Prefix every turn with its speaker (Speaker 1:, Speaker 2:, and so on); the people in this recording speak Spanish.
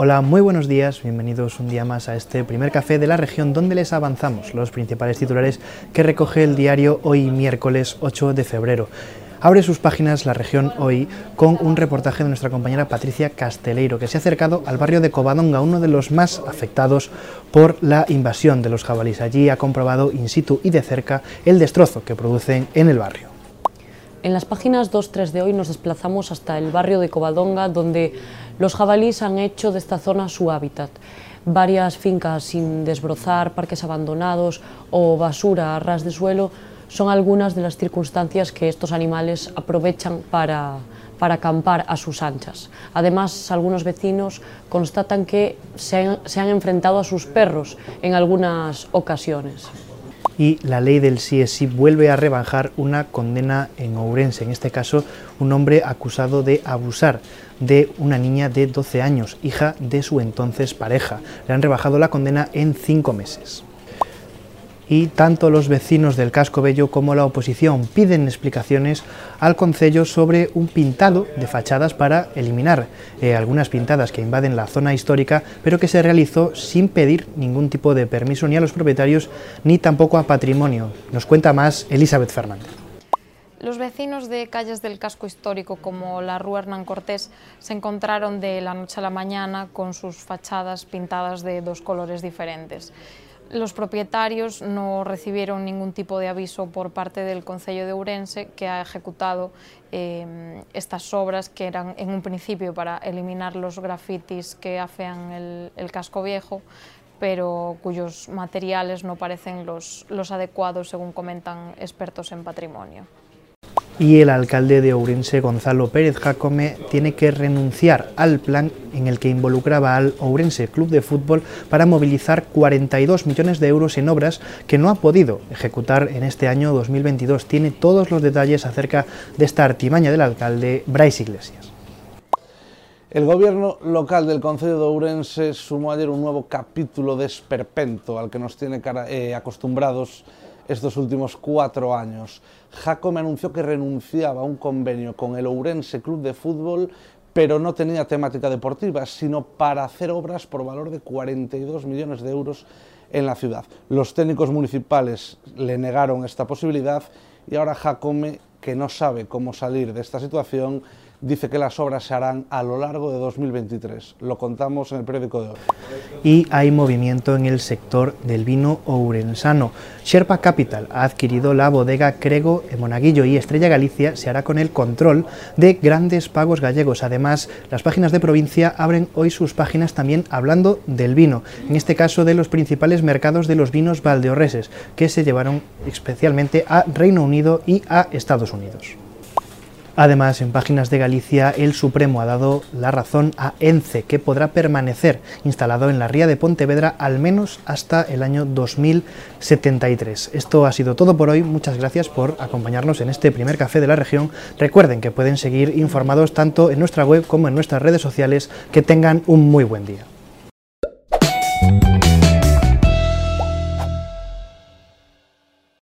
Speaker 1: Hola, muy buenos días, bienvenidos un día más a este primer café de la región donde les avanzamos los principales titulares que recoge el diario hoy miércoles 8 de febrero. Abre sus páginas la región hoy con un reportaje de nuestra compañera Patricia Casteleiro, que se ha acercado al barrio de Covadonga, uno de los más afectados por la invasión de los jabalíes. Allí ha comprobado in situ y de cerca el destrozo que producen en el barrio.
Speaker 2: En las páginas 2-3 de hoy nos desplazamos hasta el barrio de Covadonga, donde los jabalíes han hecho de esta zona su hábitat. Varias fincas sin desbrozar, parques abandonados o basura a ras de suelo son algunas de las circunstancias que estos animales aprovechan para, para acampar a sus anchas. Además, algunos vecinos constatan que se han, se han enfrentado a sus perros en algunas ocasiones
Speaker 1: y la ley del sí es sí vuelve a rebajar una condena en Ourense, en este caso un hombre acusado de abusar de una niña de 12 años, hija de su entonces pareja. Le han rebajado la condena en cinco meses y tanto los vecinos del Casco Bello como la oposición piden explicaciones al Concello sobre un pintado de fachadas para eliminar eh, algunas pintadas que invaden la zona histórica, pero que se realizó sin pedir ningún tipo de permiso ni a los propietarios ni tampoco a patrimonio. Nos cuenta más Elizabeth Fernández.
Speaker 3: Los vecinos de calles del casco histórico como la Rúa Hernán Cortés se encontraron de la noche a la mañana con sus fachadas pintadas de dos colores diferentes. Los propietarios no recibieron ningún tipo de aviso por parte del Concello de Ourense que ha ejecutado eh, estas obras que eran en un principio para eliminar los grafitis que afean el, casco viejo, pero cuyos materiales no parecen los adecuados según comentan expertos en patrimonio
Speaker 1: y el alcalde de Ourense, Gonzalo Pérez Jacome, tiene que renunciar al plan en el que involucraba al Ourense Club de Fútbol para movilizar 42 millones de euros en obras que no ha podido ejecutar en este año 2022. Tiene todos los detalles acerca de esta artimaña del alcalde Bryce Iglesias.
Speaker 4: El gobierno local del Concejo de Ourense sumó ayer un nuevo capítulo de esperpento al que nos tiene eh, acostumbrados estos últimos cuatro años. Jacome anunció que renunciaba a un convenio con el Ourense Club de Fútbol, pero no tenía temática deportiva, sino para hacer obras por valor de 42 millones de euros en la ciudad. Los técnicos municipales le negaron esta posibilidad y ahora Jacome, que no sabe cómo salir de esta situación, dice que las obras se harán a lo largo de 2023. Lo contamos en el periódico de hoy.
Speaker 1: Y hay movimiento en el sector del vino ourensano. Sherpa Capital ha adquirido la bodega Crego en Monaguillo y Estrella Galicia se hará con el control de grandes pagos gallegos. Además, las páginas de provincia abren hoy sus páginas también hablando del vino, en este caso de los principales mercados de los vinos valdeorreses, que se llevaron especialmente a Reino Unido y a Estados Unidos. Además, en Páginas de Galicia, el Supremo ha dado la razón a ENCE, que podrá permanecer instalado en la ría de Pontevedra al menos hasta el año 2073. Esto ha sido todo por hoy. Muchas gracias por acompañarnos en este primer café de la región. Recuerden que pueden seguir informados tanto en nuestra web como en nuestras redes sociales. Que tengan un muy buen día.